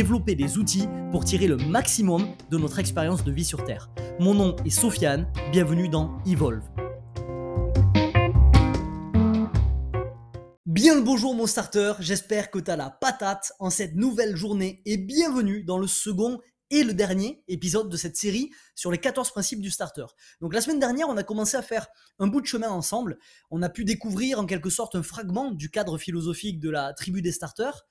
développer des outils pour tirer le maximum de notre expérience de vie sur Terre. Mon nom est Sofiane, bienvenue dans Evolve. Bien le bonjour mon starter, j'espère que tu as la patate en cette nouvelle journée et bienvenue dans le second et le dernier épisode de cette série sur les 14 principes du starter. Donc la semaine dernière, on a commencé à faire un bout de chemin ensemble, on a pu découvrir en quelque sorte un fragment du cadre philosophique de la tribu des starters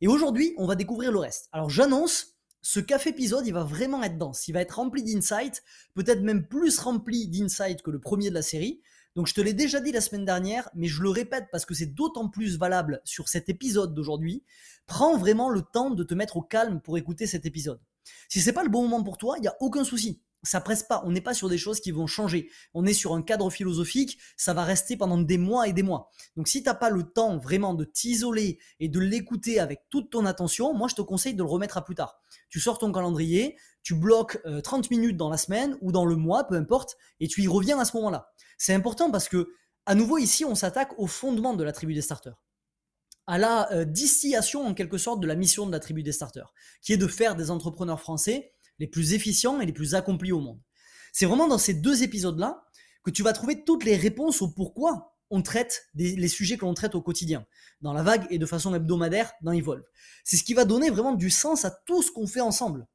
et aujourd'hui, on va découvrir le reste. Alors j'annonce, ce café épisode, il va vraiment être dense, il va être rempli d'insights, peut-être même plus rempli d'insights que le premier de la série. Donc je te l'ai déjà dit la semaine dernière, mais je le répète parce que c'est d'autant plus valable sur cet épisode d'aujourd'hui. Prends vraiment le temps de te mettre au calme pour écouter cet épisode. Si c'est pas le bon moment pour toi, il n'y a aucun souci ça presse pas. On n'est pas sur des choses qui vont changer. On est sur un cadre philosophique. Ça va rester pendant des mois et des mois. Donc, si t'as pas le temps vraiment de t'isoler et de l'écouter avec toute ton attention, moi, je te conseille de le remettre à plus tard. Tu sors ton calendrier, tu bloques 30 euh, minutes dans la semaine ou dans le mois, peu importe, et tu y reviens à ce moment-là. C'est important parce que, à nouveau, ici, on s'attaque au fondement de la tribu des starters à la euh, distillation en quelque sorte de la mission de la tribu des starters, qui est de faire des entrepreneurs français les plus efficients et les plus accomplis au monde. C'est vraiment dans ces deux épisodes-là que tu vas trouver toutes les réponses au pourquoi on traite les sujets que l'on traite au quotidien, dans la vague et de façon hebdomadaire dans Evolve. C'est ce qui va donner vraiment du sens à tout ce qu'on fait ensemble.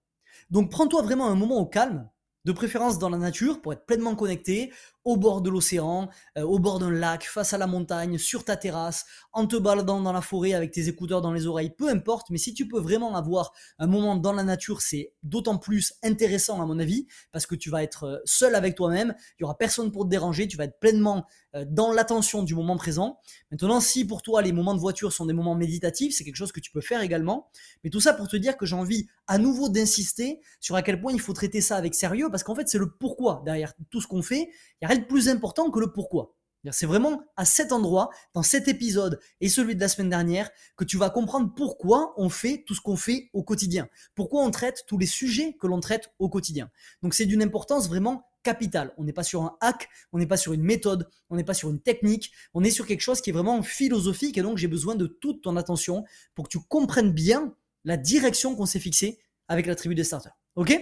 Donc prends-toi vraiment un moment au calme, de préférence dans la nature pour être pleinement connecté, au bord de l'océan, euh, au bord d'un lac, face à la montagne, sur ta terrasse, en te baladant dans la forêt avec tes écouteurs dans les oreilles, peu importe, mais si tu peux vraiment avoir un moment dans la nature, c'est d'autant plus intéressant à mon avis, parce que tu vas être euh, seul avec toi-même, il y aura personne pour te déranger, tu vas être pleinement euh, dans l'attention du moment présent. Maintenant, si pour toi les moments de voiture sont des moments méditatifs, c'est quelque chose que tu peux faire également, mais tout ça pour te dire que j'ai envie à nouveau d'insister sur à quel point il faut traiter ça avec sérieux, parce qu'en fait c'est le pourquoi derrière tout ce qu'on fait, il y a plus important que le pourquoi. C'est vraiment à cet endroit, dans cet épisode et celui de la semaine dernière, que tu vas comprendre pourquoi on fait tout ce qu'on fait au quotidien. Pourquoi on traite tous les sujets que l'on traite au quotidien. Donc c'est d'une importance vraiment capitale. On n'est pas sur un hack, on n'est pas sur une méthode, on n'est pas sur une technique, on est sur quelque chose qui est vraiment philosophique et donc j'ai besoin de toute ton attention pour que tu comprennes bien la direction qu'on s'est fixée avec la tribu des starters. Ok?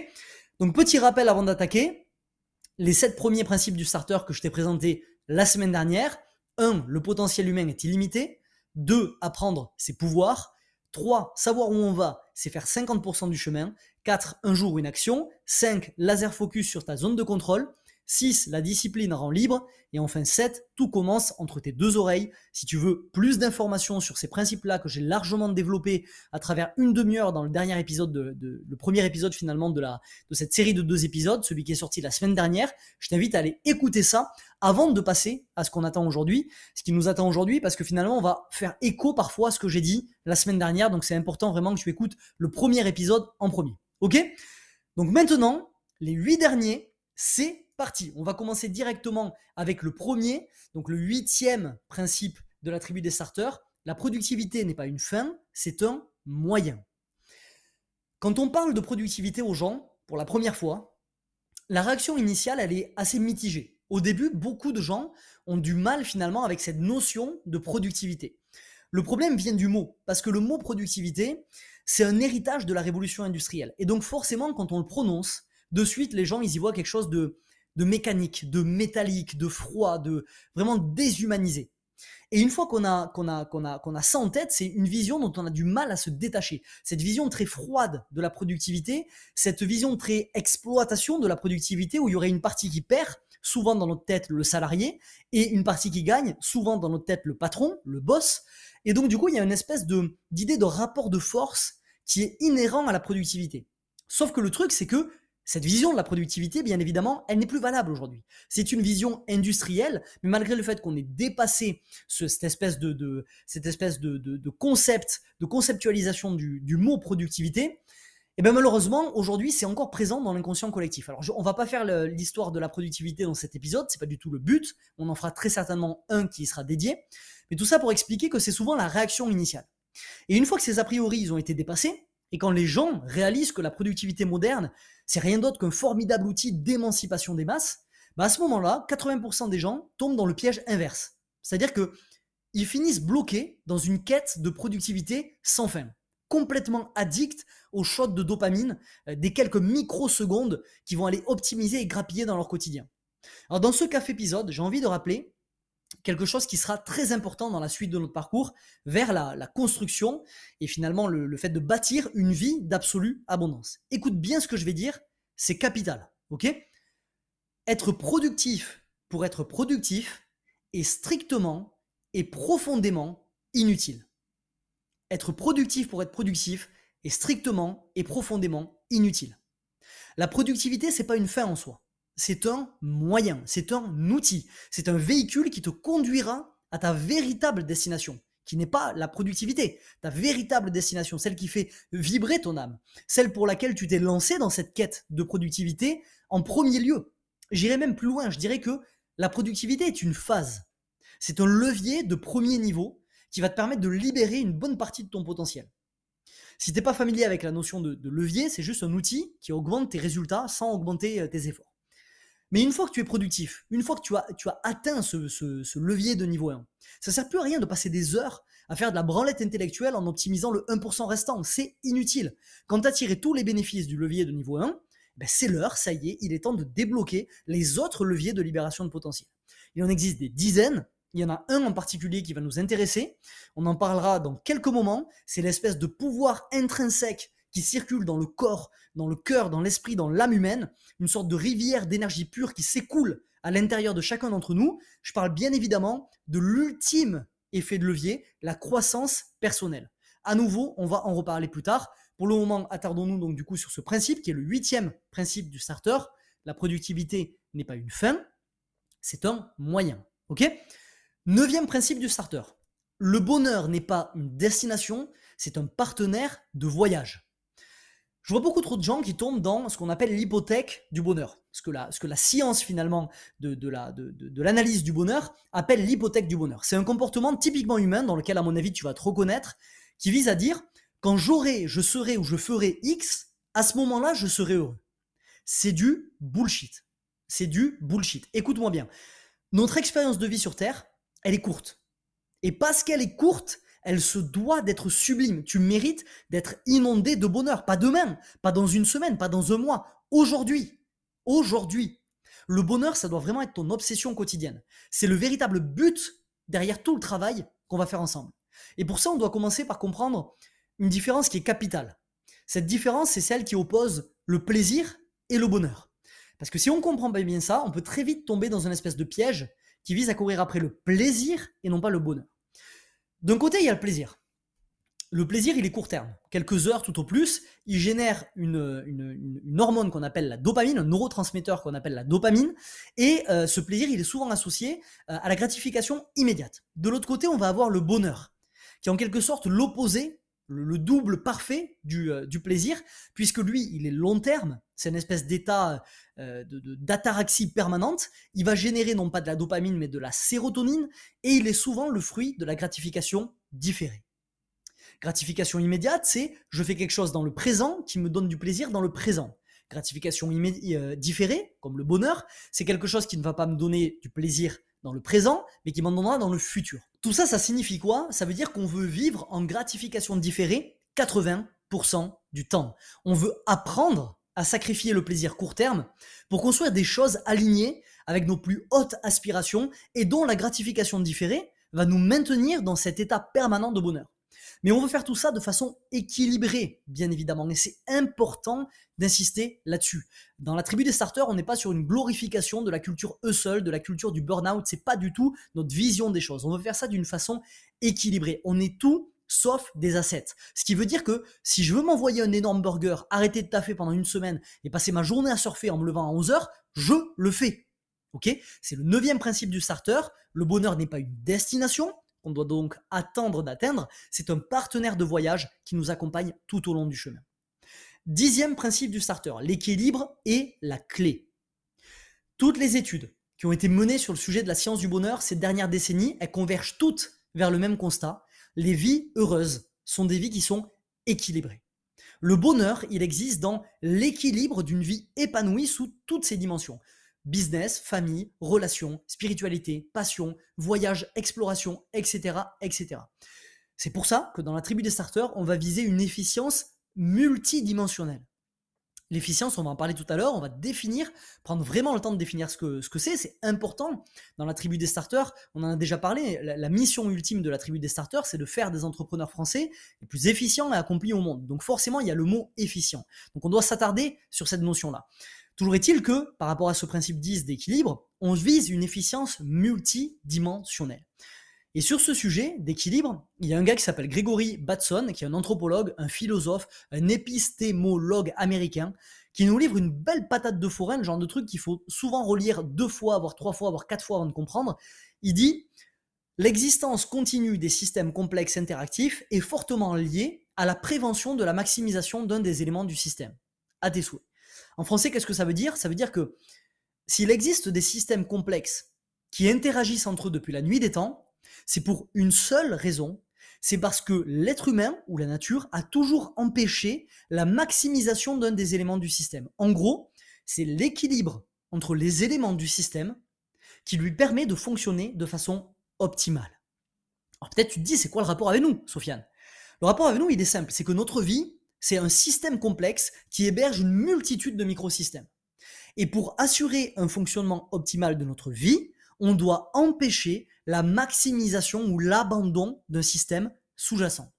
Donc petit rappel avant d'attaquer, les sept premiers principes du starter que je t'ai présentés la semaine dernière. 1. Le potentiel humain est illimité. 2. Apprendre ses pouvoirs. 3. Savoir où on va, c'est faire 50% du chemin. 4. Un jour, une action. 5. Laser focus sur ta zone de contrôle. 6. La discipline rend libre. Et enfin 7. Tout commence entre tes deux oreilles. Si tu veux plus d'informations sur ces principes-là que j'ai largement développés à travers une demi-heure dans le dernier épisode, de, le premier épisode finalement de, la, de cette série de deux épisodes, celui qui est sorti la semaine dernière, je t'invite à aller écouter ça avant de passer à ce qu'on attend aujourd'hui, ce qui nous attend aujourd'hui, parce que finalement on va faire écho parfois à ce que j'ai dit la semaine dernière. Donc c'est important vraiment que tu écoutes le premier épisode en premier. Ok? Donc maintenant, les huit derniers, c'est parti. On va commencer directement avec le premier, donc le huitième principe de la tribu des starters. La productivité n'est pas une fin, c'est un moyen. Quand on parle de productivité aux gens, pour la première fois, la réaction initiale, elle est assez mitigée. Au début, beaucoup de gens ont du mal finalement avec cette notion de productivité. Le problème vient du mot, parce que le mot productivité, c'est un héritage de la révolution industrielle. Et donc forcément, quand on le prononce, de suite, les gens, ils y voient quelque chose de de mécanique, de métallique, de froid, de vraiment déshumanisé. Et une fois qu'on a, qu'on a, qu'on a, qu'on a ça en tête, c'est une vision dont on a du mal à se détacher. Cette vision très froide de la productivité, cette vision très exploitation de la productivité où il y aurait une partie qui perd, souvent dans notre tête le salarié, et une partie qui gagne, souvent dans notre tête le patron, le boss. Et donc du coup, il y a une espèce d'idée de rapport de force qui est inhérent à la productivité. Sauf que le truc, c'est que Cette vision de la productivité, bien évidemment, elle n'est plus valable aujourd'hui. C'est une vision industrielle, mais malgré le fait qu'on ait dépassé cette espèce de, concept, de conceptualisation du, mot productivité, et eh bien malheureusement, aujourd'hui, c'est encore présent dans l'inconscient collectif. Alors, on va pas faire l'histoire de la productivité dans cet épisode, c'est pas du tout le but. On en fera très certainement un qui sera dédié. Mais tout ça pour expliquer que c'est souvent la réaction initiale. Et une fois que ces a priori ils ont été dépassés, et quand les gens réalisent que la productivité moderne, c'est rien d'autre qu'un formidable outil d'émancipation des masses, bah à ce moment-là, 80% des gens tombent dans le piège inverse. C'est-à-dire que ils finissent bloqués dans une quête de productivité sans fin, complètement addicts au shot de dopamine euh, des quelques microsecondes qui vont aller optimiser et grappiller dans leur quotidien. Alors dans ce café épisode, j'ai envie de rappeler quelque chose qui sera très important dans la suite de notre parcours vers la, construction et finalement le, fait de bâtir une vie d'absolue abondance. Écoute bien ce que je vais dire, c'est capital, ok? Être productif pour être productif est strictement et profondément inutile. Être productif pour être productif est strictement et profondément inutile. La productivité, c'est pas une fin en soi c'est un moyen, c'est un outil, c'est un véhicule qui te conduira à ta véritable destination, qui n'est pas la productivité, ta véritable destination, celle qui fait vibrer ton âme, celle pour laquelle tu t'es lancé dans cette quête de productivité en premier lieu. J'irai même plus loin, je dirais que la productivité est une phase. C'est un levier de premier niveau qui va te permettre de libérer une bonne partie de ton potentiel. Si tu n'es pas familier avec la notion de, de levier, c'est juste un outil qui augmente tes résultats sans augmenter euh, tes efforts. Mais une fois que tu es productif, une fois que tu as, atteint ce, levier de niveau 1, ça ne sert plus à rien de passer des heures à faire de la branlette intellectuelle en optimisant le 1% restant. C'est inutile. Quand tu as tiré tous les bénéfices du levier de niveau 1, ben c'est l'heure, ça y est, il est temps de débloquer les autres leviers de libération de potentiel. Il en existe des dizaines, il y en a un en particulier qui va nous intéresser, on en parlera dans quelques moments, c'est l'espèce de pouvoir intrinsèque qui circule dans le corps, dans le cœur, dans l'esprit, dans l'âme humaine, une sorte de rivière d'énergie pure qui s'écoule à l'intérieur de chacun d'entre nous. Je parle bien évidemment de l'ultime effet de levier, la croissance personnelle. À nouveau, on va en reparler plus tard. Pour le moment, attardons-nous donc du coup sur ce principe qui est le huitième principe du starter. La productivité n'est pas une fin, c'est un moyen. Ok? Neuvième principe du starter. Le bonheur n'est pas une destination, c'est un partenaire de voyage je vois beaucoup trop de gens qui tombent dans ce qu'on appelle l'hypothèque du bonheur. Ce que la, science finalement de, de l'analyse du bonheur appelle l'hypothèque du bonheur. C'est un comportement typiquement humain dans lequel à mon avis tu vas te reconnaître, qui vise à dire quand j'aurai, je serai ou je ferai X, à ce moment-là je serai heureux. C'est du bullshit. C'est du bullshit. Écoute-moi bien. Notre expérience de vie sur Terre, elle est courte. Et parce qu'elle est courte, elle se doit d'être sublime. Tu mérites d'être inondé de bonheur. Pas demain, pas dans une semaine, pas dans un mois. Aujourd'hui. Aujourd'hui. Le bonheur, ça doit vraiment être ton obsession quotidienne. C'est le véritable but derrière tout le travail qu'on va faire ensemble. Et pour ça, on doit commencer par comprendre une différence qui est capitale. Cette différence, c'est celle qui oppose le plaisir et le bonheur. Parce que si on comprend pas bien ça, on peut très vite tomber dans une espèce de piège qui vise à courir après le plaisir et non pas le bonheur. D'un côté, il y a le plaisir. Le plaisir, il est court terme. Quelques heures tout au plus, il génère une, hormone qu'on appelle la dopamine, un neurotransmetteur qu'on appelle la dopamine, et euh, ce plaisir, il est souvent associé euh, à la gratification immédiate. De l'autre côté, on va avoir le bonheur, qui est en quelque sorte l'opposé, le, double parfait euh, du, plaisir, puisque lui, il est long terme, c'est une espèce d'état d'ataraxie permanente, il va générer non pas de la dopamine, mais de la sérotonine, et il est souvent le fruit de la gratification différée. Gratification immédiate, c'est je fais quelque chose dans le présent qui me donne du plaisir dans le présent. Gratification euh, différée, comme le bonheur, c'est quelque chose qui ne va pas me donner du plaisir dans le présent, mais qui m'en donnera dans le futur. Tout ça, ça signifie quoi? Ça veut dire qu'on veut vivre en gratification différée 80% du temps. On veut apprendre à sacrifier le plaisir court terme pour construire des choses alignées avec nos plus hautes aspirations et dont la gratification différée va nous maintenir dans cet état permanent de bonheur. Mais on veut faire tout ça de façon équilibrée, bien évidemment, et c'est important d'insister là-dessus. Dans la tribu des starters, on n'est pas sur une glorification de la culture hustle, de la culture du burn-out, c'est pas du tout notre vision des choses. On veut faire ça d'une façon équilibrée. On est tout sauf des assets. Ce qui veut dire que si je veux m'envoyer un énorme burger, arrêter de taffer pendant une semaine et passer ma journée à surfer en me levant à 11 heures, je le fais. Ok? C'est le neuvième principe du starter. Le bonheur n'est pas une destination qu'on doit donc attendre d'atteindre, c'est un partenaire de voyage qui nous accompagne tout au long du chemin. Dixième principe du starter, l'équilibre est la clé. Toutes les études qui ont été menées sur le sujet de la science du bonheur ces dernières décennies, elles convergent toutes vers le même constat. Les vies heureuses sont des vies qui sont équilibrées. Le bonheur, il existe dans l'équilibre d'une vie épanouie sous toutes ses dimensions. Business, famille, relations, spiritualité, passion, voyage, exploration, etc. etc. C'est pour ça que dans la tribu des starters, on va viser une efficience multidimensionnelle. L'efficience, on va en parler tout à l'heure, on va définir, prendre vraiment le temps de définir ce que ce que c'est, c'est important. Dans la tribu des starters, on en a déjà parlé, la, mission ultime de la tribu des starters, c'est de faire des entrepreneurs français les plus efficients et accomplis au monde. Donc forcément, il y a le mot efficient. Donc on doit s'attarder sur cette notion-là. Toujours est-il que, par rapport à ce principe 10 d'équilibre, on vise une efficience multidimensionnelle. Et sur ce sujet d'équilibre, il y a un gars qui s'appelle Gregory Batson, qui est un anthropologue, un philosophe, un épistémologue américain, qui nous livre une belle patate de foraine, genre de truc qu'il faut souvent relire deux fois, voire trois fois, voire quatre fois avant de comprendre. Il dit L'existence continue des systèmes complexes interactifs est fortement liée à la prévention de la maximisation d'un des éléments du système. À tes souhaits. En français, qu'est-ce que ça veut dire? Ça veut dire que s'il existe des systèmes complexes qui interagissent entre eux depuis la nuit des temps, c'est pour une seule raison, c'est parce que l'être humain ou la nature a toujours empêché la maximisation d'un des éléments du système. En gros, c'est l'équilibre entre les éléments du système qui lui permet de fonctionner de façon optimale. Alors peut-être tu te dis, c'est quoi le rapport avec nous, Sofiane? Le rapport avec nous, il est simple, c'est que notre vie, c'est un système complexe qui héberge une multitude de microsystèmes. Et pour assurer un fonctionnement optimal de notre vie, on doit empêcher la maximisation ou l'abandon d'un système sous-jacent.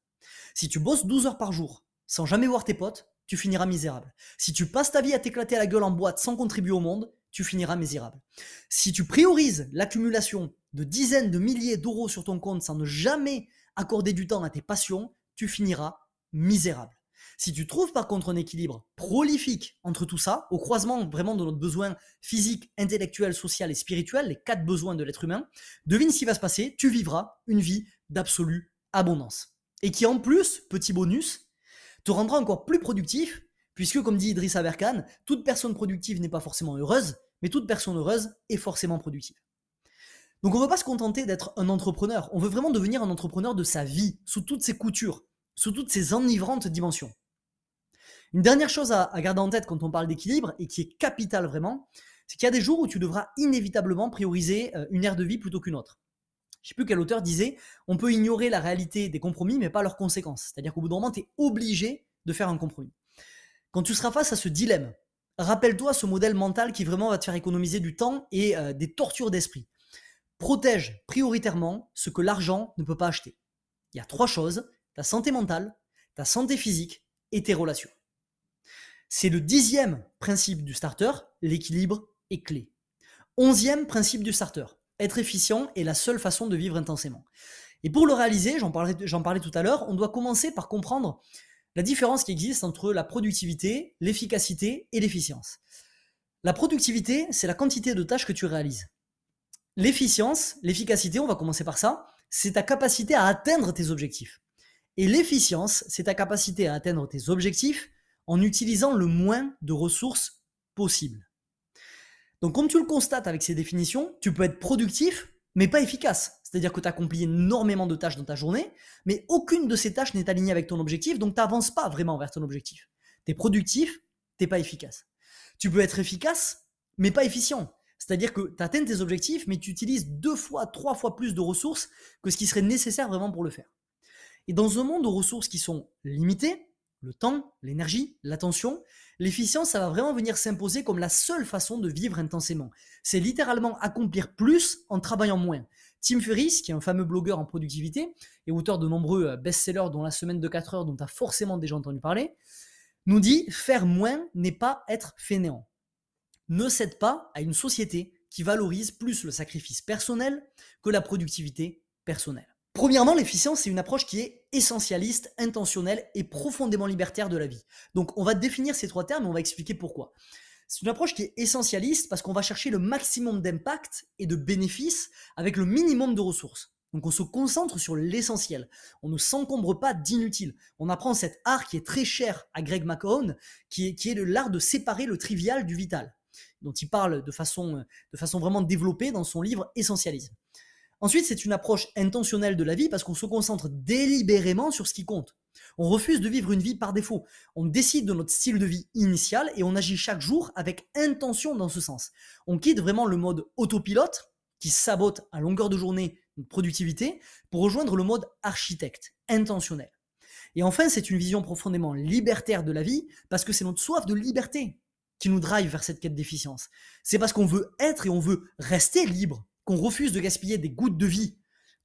Si tu bosses 12 heures par jour sans jamais voir tes potes, tu finiras misérable. Si tu passes ta vie à t'éclater la gueule en boîte sans contribuer au monde, tu finiras misérable. Si tu priorises l'accumulation de dizaines de milliers d'euros sur ton compte sans ne jamais accorder du temps à tes passions, tu finiras misérable. Si tu trouves par contre un équilibre prolifique entre tout ça, au croisement vraiment de notre besoin physique, intellectuel, social et spirituel, les quatre besoins de l'être humain, devine ce qui va se passer, tu vivras une vie d'absolue abondance. Et qui en plus, petit bonus, te rendra encore plus productif, puisque comme dit Idriss Aberkan, toute personne productive n'est pas forcément heureuse, mais toute personne heureuse est forcément productive. Donc on ne veut pas se contenter d'être un entrepreneur, on veut vraiment devenir un entrepreneur de sa vie, sous toutes ses coutures, sous toutes ses enivrantes dimensions. Une dernière chose à, garder en tête quand on parle d'équilibre, et qui est capital vraiment, c'est qu'il y a des jours où tu devras inévitablement prioriser euh, une aire de vie plutôt qu'une autre. Je ne sais plus quel auteur disait, on peut ignorer la réalité des compromis, mais pas leurs conséquences. C'est-à-dire qu'au bout d'un moment, tu es obligé de faire un compromis. Quand tu seras face à ce dilemme, rappelle-toi ce modèle mental qui vraiment va te faire économiser du temps et euh, des tortures d'esprit. Protège prioritairement ce que l'argent ne peut pas acheter. Il y a trois choses, ta santé mentale, ta santé physique et tes relations. C'est le dixième principe du starter, l'équilibre est clé. Onzième principe du starter, être efficient est la seule façon de vivre intensément. Et pour le réaliser, j'en parlais, tout à l'heure, on doit commencer par comprendre la différence qui existe entre la productivité, l'efficacité et l'efficience. La productivité, c'est la quantité de tâches que tu réalises. L'efficience, l'efficacité, on va commencer par ça, c'est ta capacité à atteindre tes objectifs. Et l'efficience, c'est ta capacité à atteindre tes objectifs en utilisant le moins de ressources possible. Donc comme tu le constates avec ces définitions, tu peux être productif, mais pas efficace. C'est-à-dire que tu accomplis énormément de tâches dans ta journée, mais aucune de ces tâches n'est alignée avec ton objectif, donc tu n'avances pas vraiment vers ton objectif. Tu es productif, tu n'es pas efficace. Tu peux être efficace, mais pas efficient. C'est-à-dire que tu atteins tes objectifs, mais tu utilises deux fois, trois fois plus de ressources que ce qui serait nécessaire vraiment pour le faire. Et dans un monde de ressources qui sont limitées, le temps, l'énergie, l'attention, l'efficience, ça va vraiment venir s'imposer comme la seule façon de vivre intensément. C'est littéralement accomplir plus en travaillant moins. Tim Ferriss, qui est un fameux blogueur en productivité et auteur de nombreux euh, best-sellers dont La semaine de 4 heures dont tu as forcément déjà entendu parler, nous dit faire moins n'est pas être fainéant. Ne cède pas à une société qui valorise plus le sacrifice personnel que la productivité personnelle. Premièrement, l'efficience, c'est une approche qui est essentialiste, intentionnelle et profondément libertaire de la vie. Donc, on va définir ces trois termes et on va expliquer pourquoi. C'est une approche qui est essentialiste parce qu'on va chercher le maximum d'impact et de bénéfices avec le minimum de ressources. Donc on se concentre sur l'essentiel. On ne s'encombre pas d'inutile. On apprend cet art qui est très cher à Greg McCone, qui est, qui est l'art de séparer le trivial du vital, dont il parle de façon, de façon vraiment développée dans son livre Essentialisme. Ensuite, c'est une approche intentionnelle de la vie parce qu'on se concentre délibérément sur ce qui compte. On refuse de vivre une vie par défaut. On décide de notre style de vie initial et on agit chaque jour avec intention dans ce sens. On quitte vraiment le mode autopilote qui sabote à longueur de journée notre productivité pour rejoindre le mode architecte, intentionnel. Et enfin, c'est une vision profondément libertaire de la vie parce que c'est notre soif de liberté qui nous drive vers cette quête d'efficience. C'est parce qu'on veut être et on veut rester libre qu'on refuse de gaspiller des gouttes de vie.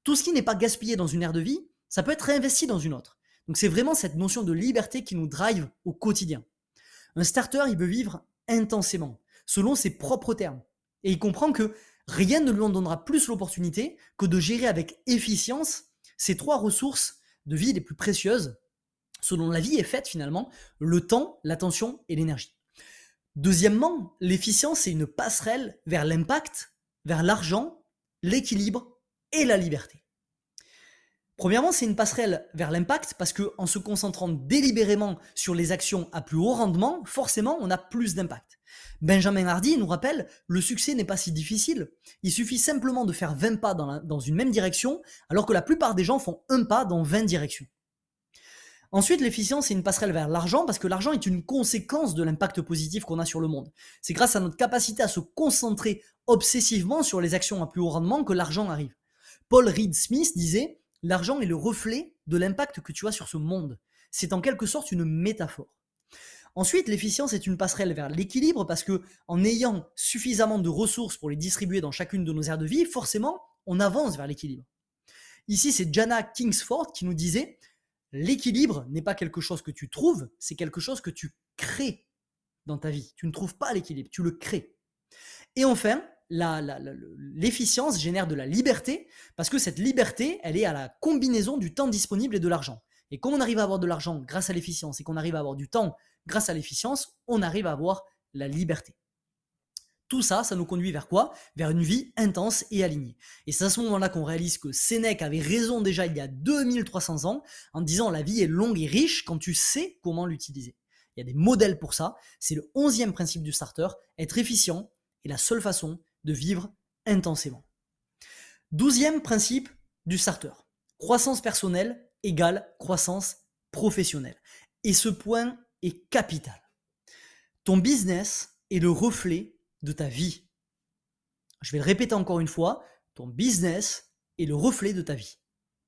Tout ce qui n'est pas gaspillé dans une ère de vie, ça peut être réinvesti dans une autre. Donc c'est vraiment cette notion de liberté qui nous drive au quotidien. Un starter, il veut vivre intensément, selon ses propres termes. Et il comprend que rien ne lui en donnera plus l'opportunité que de gérer avec efficience ces trois ressources de vie les plus précieuses, selon la vie est faite finalement, le temps, l'attention et l'énergie. Deuxièmement, l'efficience est une passerelle vers l'impact, vers l'argent, l'équilibre et la liberté. Premièrement, c'est une passerelle vers l'impact parce que en se concentrant délibérément sur les actions à plus haut rendement, forcément, on a plus d'impact. Benjamin Hardy nous rappelle, le succès n'est pas si difficile. Il suffit simplement de faire 20 pas dans, dans une même direction, alors que la plupart des gens font un pas dans 20 directions. Ensuite, l'efficience, c'est une passerelle vers l'argent parce que l'argent est une conséquence de l'impact positif qu'on a sur le monde. C'est grâce à notre capacité à se concentrer obsessivement sur les actions à plus haut rendement que l'argent arrive. Paul Reed Smith disait L'argent est le reflet de l'impact que tu as sur ce monde. C'est en quelque sorte une métaphore. Ensuite, l'efficience est une passerelle vers l'équilibre parce que en ayant suffisamment de ressources pour les distribuer dans chacune de nos aires de vie, forcément, on avance vers l'équilibre. Ici, c'est Jana Kingsford qui nous disait l'équilibre n'est pas quelque chose que tu trouves, c'est quelque chose que tu crées dans ta vie. Tu ne trouves pas l'équilibre, tu le crées. Et enfin, l'efficience génère de la liberté, parce que cette liberté, elle est à la combinaison du temps disponible et de l'argent. Et comme on arrive à avoir de l'argent grâce à l'efficience et qu'on arrive à avoir du temps grâce à l'efficience, on arrive à avoir la liberté. Tout ça, ça nous conduit vers quoi? Vers une vie intense et alignée. Et c'est à ce moment-là qu'on réalise que Sénèque avait raison déjà il y a 2300 ans en disant la vie est longue et riche quand tu sais comment l'utiliser. Il y a des modèles pour ça. C'est le onzième principe du starter. Être efficient est la seule façon de vivre intensément. Douzième principe du starter. Croissance personnelle égale croissance professionnelle. Et ce point est capital. Ton business est le reflet de ta vie. Je vais le répéter encore une fois, ton business est le reflet de ta vie.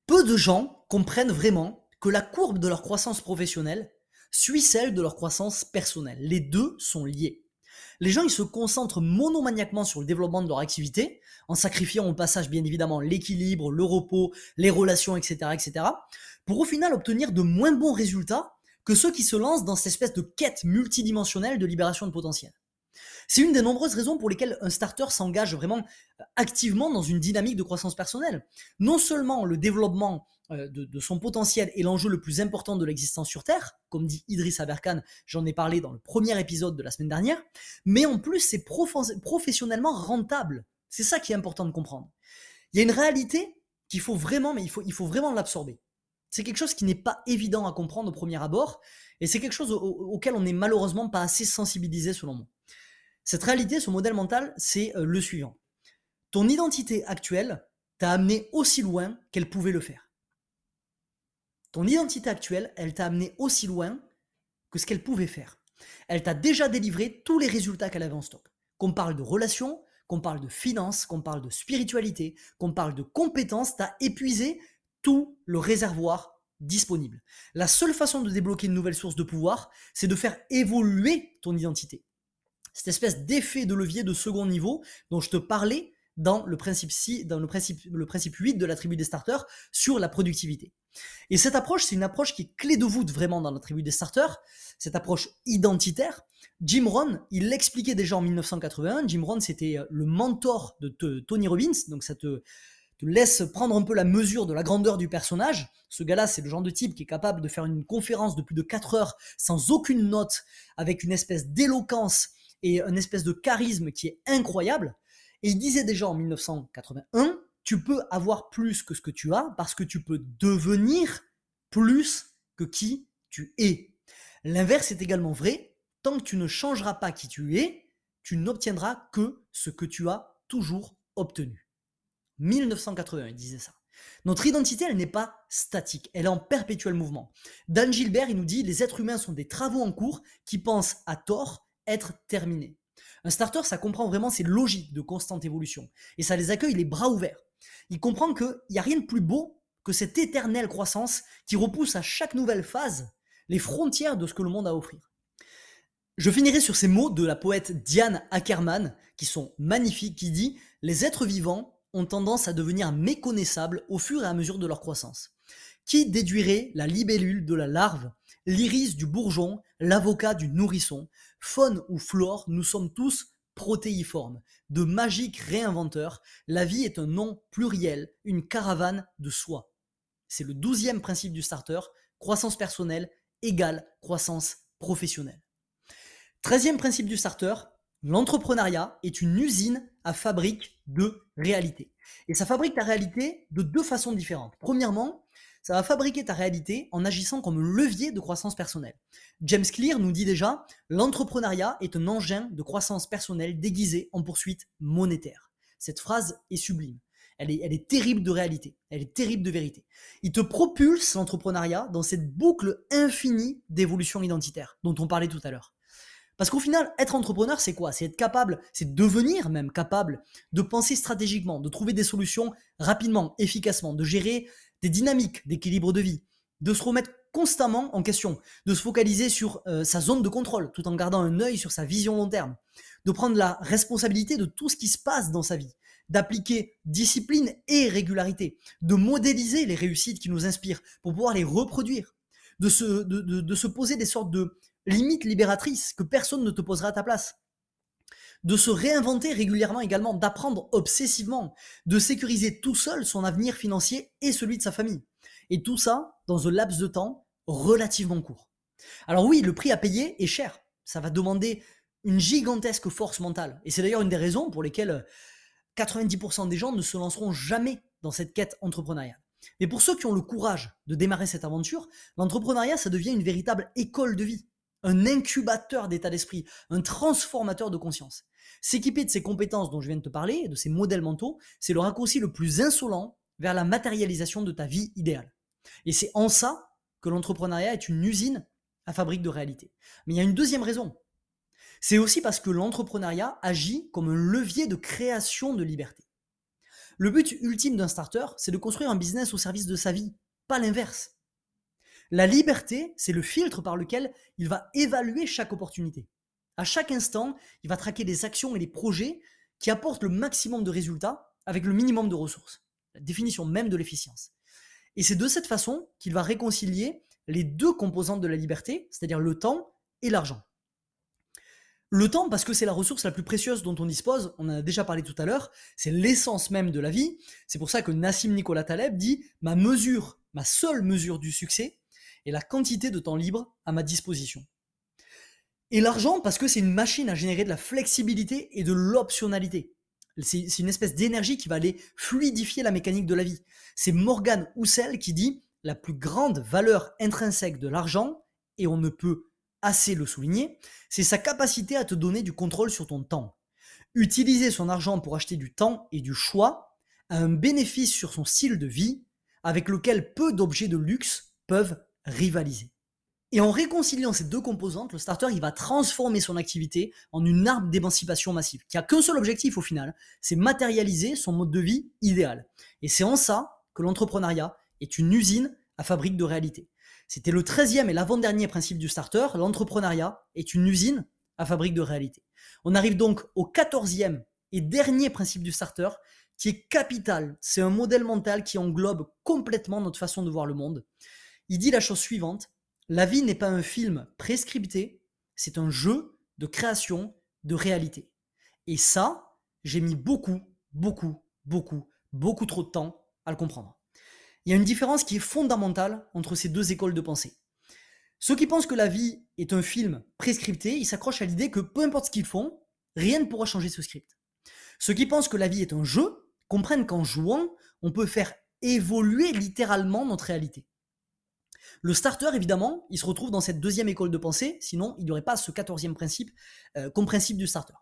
Peu de gens comprennent vraiment que la courbe de leur croissance professionnelle suit celle de leur croissance personnelle. Les deux sont liés les gens ils se concentrent monomaniaquement sur le développement de leur activité, en sacrifiant au passage bien évidemment l'équilibre, le repos, les relations, etc., etc., pour au final obtenir de moins bons résultats que ceux qui se lancent dans cette espèce de quête multidimensionnelle de libération de potentiel. C'est une des nombreuses raisons pour lesquelles un starter s'engage vraiment euh, activement dans une dynamique de croissance personnelle. Non seulement le développement euh, de, son potentiel est l'enjeu le plus important de l'existence sur Terre, comme dit Idriss Aberkan, j'en ai parlé dans le premier épisode de la semaine dernière, mais en plus c'est professionnellement rentable. C'est ça qui est important de comprendre. Il y a une réalité qu'il faut vraiment, mais il faut, il faut vraiment l'absorber. C'est quelque chose qui n'est pas évident à comprendre au premier abord, et c'est quelque chose auquel on n'est malheureusement pas assez sensibilisé selon moi. Cette réalité, ce modèle mental, c'est euh, le suivant. Ton identité actuelle t'a amené aussi loin qu'elle pouvait le faire. Ton identité actuelle, elle t'a amené aussi loin que ce qu'elle pouvait faire. Elle t'a déjà délivré tous les résultats qu'elle avait en stock. Qu'on parle de relations, qu'on parle de finances, qu'on parle de spiritualité, qu'on parle de compétences, t'as épuisé tout le réservoir disponible. La seule façon de débloquer une nouvelle source de pouvoir, c'est de faire évoluer ton identité cette espèce d'effet de levier de second niveau dont je te parlais dans le principe, dans le principe, le principe 8 de la tribu des starters sur la productivité. Et cette approche, c'est une approche qui est clé de voûte vraiment dans la tribu des starters, cette approche identitaire. Jim Rohn, il l'expliquait déjà en 1981. Jim Rohn, c'était euh, le mentor de Tony Robbins, donc cette, te laisse prendre un peu la mesure de la grandeur du personnage. Ce gars-là, c'est le genre de type qui est capable de faire une conférence de plus de 4 heures sans aucune note, avec une espèce d'éloquence et une espèce de charisme qui est incroyable. Et il disait déjà en 1981, tu peux avoir plus que ce que tu as parce que tu peux devenir plus que qui tu es. L'inverse est également vrai. Tant que tu ne changeras pas qui tu es, tu n'obtiendras que ce que tu as toujours obtenu. 1981, il disait ça. Notre identité, elle n'est pas statique, elle est en perpétuel mouvement. Dan Gilbert, il nous dit, les êtres humains sont des travaux en cours qui pensent à tort être terminés. Un starter, ça comprend vraiment ces logiques de constante évolution. Et ça les accueille les bras ouverts. Il comprend qu'il n'y a rien de plus beau que cette éternelle croissance qui repousse à chaque nouvelle phase les frontières de ce que le monde a à offrir. Je finirai sur ces mots de la poète Diane Ackerman, qui sont magnifiques, qui dit Les êtres vivants ont tendance à devenir méconnaissables au fur et à mesure de leur croissance. Qui déduirait la libellule de la larve, l'iris du bourgeon, l'avocat du nourrisson Faune ou flore, nous sommes tous protéiformes, de magiques réinventeurs. La vie est un nom pluriel, une caravane de soi. C'est le douzième principe du starter, croissance personnelle égale croissance professionnelle. Treizième principe du starter, l'entrepreneuriat est une usine à fabrique de réalité. Et ça fabrique ta réalité de deux façons différentes. Premièrement, ça va fabriquer ta réalité en agissant comme levier de croissance personnelle. James Clear nous dit déjà, l'entrepreneuriat est un engin de croissance personnelle déguisé en poursuite monétaire. Cette phrase est sublime. Elle est, terrible de réalité, elle est terrible de vérité. Il te propulse l'entrepreneuriat dans cette boucle infinie d'évolution identitaire dont on parlait tout à l'heure. Parce qu'au final, être entrepreneur, c'est quoi? C'est être capable, c'est devenir même capable de penser stratégiquement, de trouver des solutions rapidement, efficacement, de gérer des dynamiques d'équilibre de vie, de se remettre constamment en question, de se focaliser sur euh, sa zone de contrôle tout en gardant un œil sur sa vision long terme, de prendre la responsabilité de tout ce qui se passe dans sa vie, d'appliquer discipline et régularité, de modéliser les réussites qui nous inspirent pour pouvoir les reproduire, de se, de, de se poser des sortes de limites libératrices que personne ne te posera à ta place de se réinventer régulièrement également, d'apprendre obsessivement, de sécuriser tout seul son avenir financier et celui de sa famille. Et tout ça dans un laps de temps relativement court. Alors oui, le prix à payer est cher. Ça va demander une gigantesque force mentale. Et c'est d'ailleurs une des raisons pour lesquelles 90% des gens ne se lanceront jamais dans cette quête entrepreneuriale. Mais pour ceux qui ont le courage de démarrer cette aventure, l'entrepreneuriat, ça devient une véritable école de vie, un incubateur d'état d'esprit, un transformateur de conscience. S'équiper de ces compétences dont je viens de te parler, de ces modèles mentaux, c'est le raccourci le plus insolent vers la matérialisation de ta vie idéale. Et c'est en ça que l'entrepreneuriat est une usine à fabrique de réalité. Mais il y a une deuxième raison. C'est aussi parce que l'entrepreneuriat agit comme un levier de création de liberté. Le but ultime d'un starter, c'est de construire un business au service de sa vie, pas l'inverse. La liberté, c'est le filtre par lequel il va évaluer chaque opportunité. À chaque instant, il va traquer des actions et des projets qui apportent le maximum de résultats avec le minimum de ressources la définition même de l'efficience. Et c'est de cette façon qu'il va réconcilier les deux composantes de la liberté, c'est-à-dire le temps et l'argent. Le temps, parce que c'est la ressource la plus précieuse dont on dispose, on en a déjà parlé tout à l'heure, c'est l'essence même de la vie. C'est pour ça que Nassim Nicolas Taleb dit Ma mesure, ma seule mesure du succès est la quantité de temps libre à ma disposition. Et l'argent, parce que c'est une machine à générer de la flexibilité et de l'optionnalité. C'est une espèce d'énergie qui va aller fluidifier la mécanique de la vie. C'est Morgan Housel qui dit la plus grande valeur intrinsèque de l'argent, et on ne peut assez le souligner, c'est sa capacité à te donner du contrôle sur ton temps. Utiliser son argent pour acheter du temps et du choix a un bénéfice sur son style de vie avec lequel peu d'objets de luxe peuvent rivaliser. Et en réconciliant ces deux composantes, le starter il va transformer son activité en une arme d'émancipation massive, qui a qu'un seul objectif au final, c'est matérialiser son mode de vie idéal. Et c'est en ça que l'entrepreneuriat est une usine à fabrique de réalité. C'était le 13e et l'avant-dernier principe du starter, l'entrepreneuriat est une usine à fabrique de réalité. On arrive donc au 14e et dernier principe du starter, qui est capital. C'est un modèle mental qui englobe complètement notre façon de voir le monde. Il dit la chose suivante, la vie n'est pas un film prescripté, c'est un jeu de création de réalité. Et ça, j'ai mis beaucoup, beaucoup, beaucoup, beaucoup trop de temps à le comprendre. Il y a une différence qui est fondamentale entre ces deux écoles de pensée. Ceux qui pensent que la vie est un film prescripté, ils s'accrochent à l'idée que peu importe ce qu'ils font, rien ne pourra changer ce script. Ceux qui pensent que la vie est un jeu comprennent qu'en jouant, on peut faire évoluer littéralement notre réalité. Le starter, évidemment, il se retrouve dans cette deuxième école de pensée, sinon il n'y aurait pas ce quatorzième principe euh, comme principe du starter.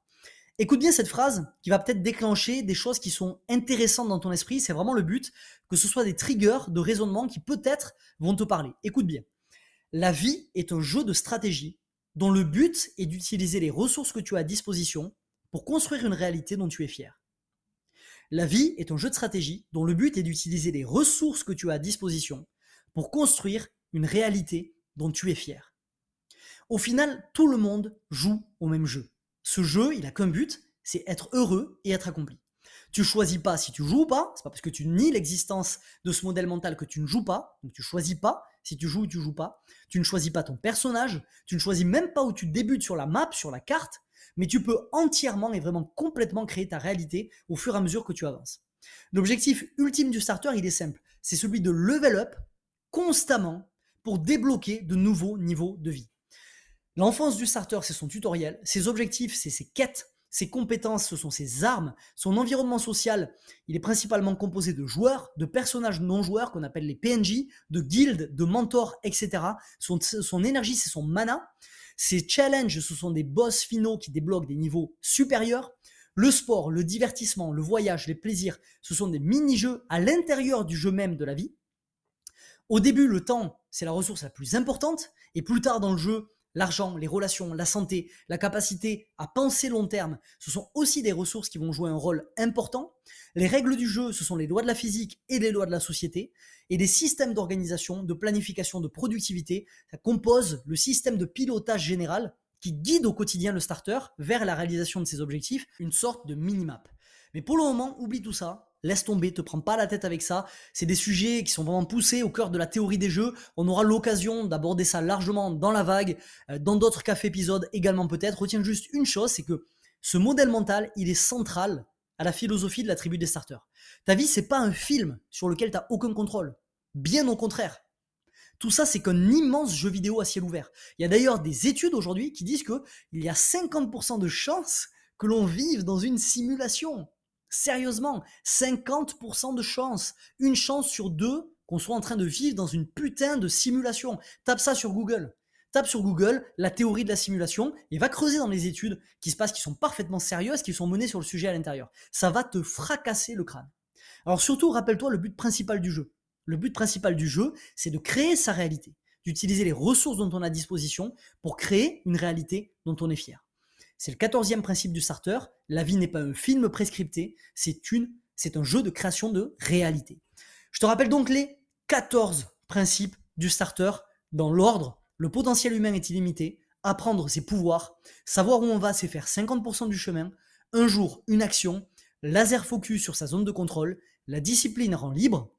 Écoute bien cette phrase qui va peut-être déclencher des choses qui sont intéressantes dans ton esprit. C'est vraiment le but que ce soit des triggers de raisonnement qui peut-être vont te parler. Écoute bien. La vie est un jeu de stratégie dont le but est d'utiliser les ressources que tu as à disposition pour construire une réalité dont tu es fier. La vie est un jeu de stratégie dont le but est d'utiliser les ressources que tu as à disposition pour construire une réalité dont tu es fier. Au final, tout le monde joue au même jeu. Ce jeu, il a qu'un but, c'est être heureux et être accompli. Tu choisis pas si tu joues ou pas, c'est pas parce que tu nies l'existence de ce modèle mental que tu ne joues pas, donc tu choisis pas si tu joues ou tu joues pas. Tu ne choisis pas ton personnage, tu ne choisis même pas où tu débutes sur la map, sur la carte, mais tu peux entièrement et vraiment complètement créer ta réalité au fur et à mesure que tu avances. L'objectif ultime du starter, il est simple, c'est celui de level up constamment pour débloquer de nouveaux niveaux de vie. L'enfance du starter, c'est son tutoriel, ses objectifs, c'est ses quêtes, ses compétences, ce sont ses armes, son environnement social, il est principalement composé de joueurs, de personnages non joueurs qu'on appelle les PNJ, de guildes, de mentors, etc. Son, son énergie, c'est son mana. Ses challenges, ce sont des boss finaux qui débloquent des niveaux supérieurs. Le sport, le divertissement, le voyage, les plaisirs, ce sont des mini-jeux à l'intérieur du jeu même de la vie. Au début, le temps, c'est la ressource la plus importante, et plus tard dans le jeu, l'argent, les relations, la santé, la capacité à penser long terme, ce sont aussi des ressources qui vont jouer un rôle important. Les règles du jeu, ce sont les lois de la physique et les lois de la société, et des systèmes d'organisation, de planification, de productivité, ça compose le système de pilotage général qui guide au quotidien le starter vers la réalisation de ses objectifs, une sorte de minimap. Mais pour le moment, oublie tout ça, Laisse tomber, te prends pas la tête avec ça. C'est des sujets qui sont vraiment poussés au cœur de la théorie des jeux. On aura l'occasion d'aborder ça largement dans la vague, euh, dans d'autres cafés épisodes également peut-être. Retiens juste une chose, c'est que ce modèle mental, il est central à la philosophie de la tribu des starters. Ta vie, c'est pas un film sur lequel tu n'as aucun contrôle. Bien au contraire. Tout ça, c'est qu'un immense jeu vidéo à ciel ouvert. Il y a d'ailleurs des études aujourd'hui qui disent qu'il y a 50% de chances que l'on vive dans une simulation. Sérieusement, 50% de chance. Une chance sur deux qu'on soit en train de vivre dans une putain de simulation. Tape ça sur Google. Tape sur Google la théorie de la simulation et va creuser dans les études qui se passent, qui sont parfaitement sérieuses, qui sont menées sur le sujet à l'intérieur. Ça va te fracasser le crâne. Alors surtout, rappelle-toi le but principal du jeu. Le but principal du jeu, c'est de créer sa réalité, d'utiliser les ressources dont on a à disposition pour créer une réalité dont on est fier. C'est le quatorzième principe du starter. La vie n'est pas un film prescripté, c'est une, c'est un jeu de création de réalité. Je te rappelle donc les 14 principes du starter dans l'ordre. Le potentiel humain est illimité. Apprendre ses pouvoirs, savoir où on va, c'est faire 50% du chemin. Un jour, une action. Laser focus sur sa zone de contrôle. La discipline rend libre.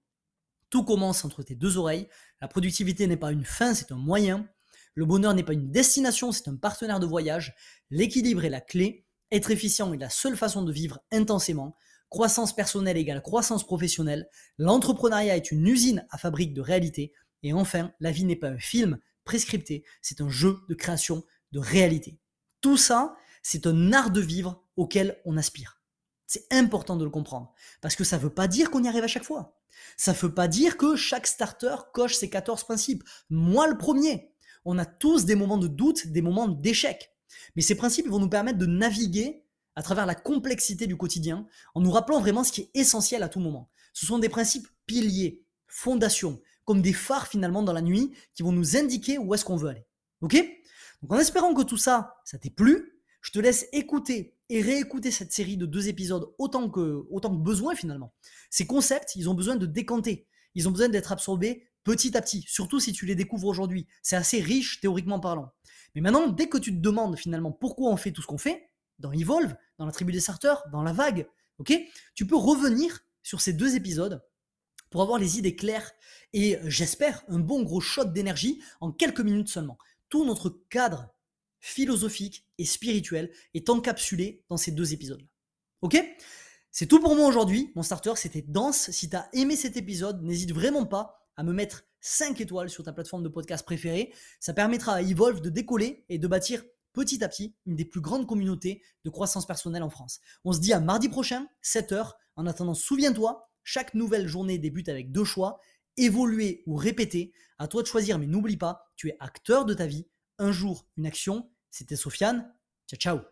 Tout commence entre tes deux oreilles. La productivité n'est pas une fin, c'est un moyen. Le bonheur n'est pas une destination, c'est un partenaire de voyage. L'équilibre est la clé. Être efficient est la seule façon de vivre intensément. Croissance personnelle égale croissance professionnelle. L'entrepreneuriat est une usine à fabrique de réalité. Et enfin, la vie n'est pas un film prescripté, c'est un jeu de création de réalité. Tout ça, c'est un art de vivre auquel on aspire. C'est important de le comprendre. Parce que ça ne veut pas dire qu'on y arrive à chaque fois. Ça ne veut pas dire que chaque starter coche ses 14 principes. Moi le premier on a tous des moments de doute, des moments d'échec. Mais ces principes vont nous permettre de naviguer à travers la complexité du quotidien en nous rappelant vraiment ce qui est essentiel à tout moment. Ce sont des principes piliers, fondations, comme des phares finalement dans la nuit qui vont nous indiquer où est-ce qu'on veut aller. Ok? Donc en espérant que tout ça, ça t'ait plu, je te laisse écouter et réécouter cette série de deux épisodes autant que, autant que besoin finalement. Ces concepts, ils ont besoin de décanter, ils ont besoin d'être absorbés petit à petit, surtout si tu les découvres aujourd'hui. C'est assez riche théoriquement parlant. Mais maintenant, dès que tu te demandes finalement pourquoi on fait tout ce qu'on fait, dans Evolve, dans la tribu des starters, dans la vague, ok, tu peux revenir sur ces deux épisodes pour avoir les idées claires et j'espère un bon gros shot d'énergie en quelques minutes seulement. Tout notre cadre philosophique et spirituel est encapsulé dans ces deux épisodes-là. Ok? C'est tout pour moi aujourd'hui. Mon starter, c'était dense. Si tu as aimé cet épisode, n'hésite vraiment pas à me mettre 5 étoiles sur ta plateforme de podcast préférée. Ça permettra à Evolve de décoller et de bâtir petit à petit une des plus grandes communautés de croissance personnelle en France. On se dit à mardi prochain, 7h. En attendant, souviens-toi, chaque nouvelle journée débute avec deux choix, évoluer ou répéter. À toi de choisir, mais n'oublie pas, tu es acteur de ta vie. Un jour, une action. C'était Sofiane. Ciao, ciao.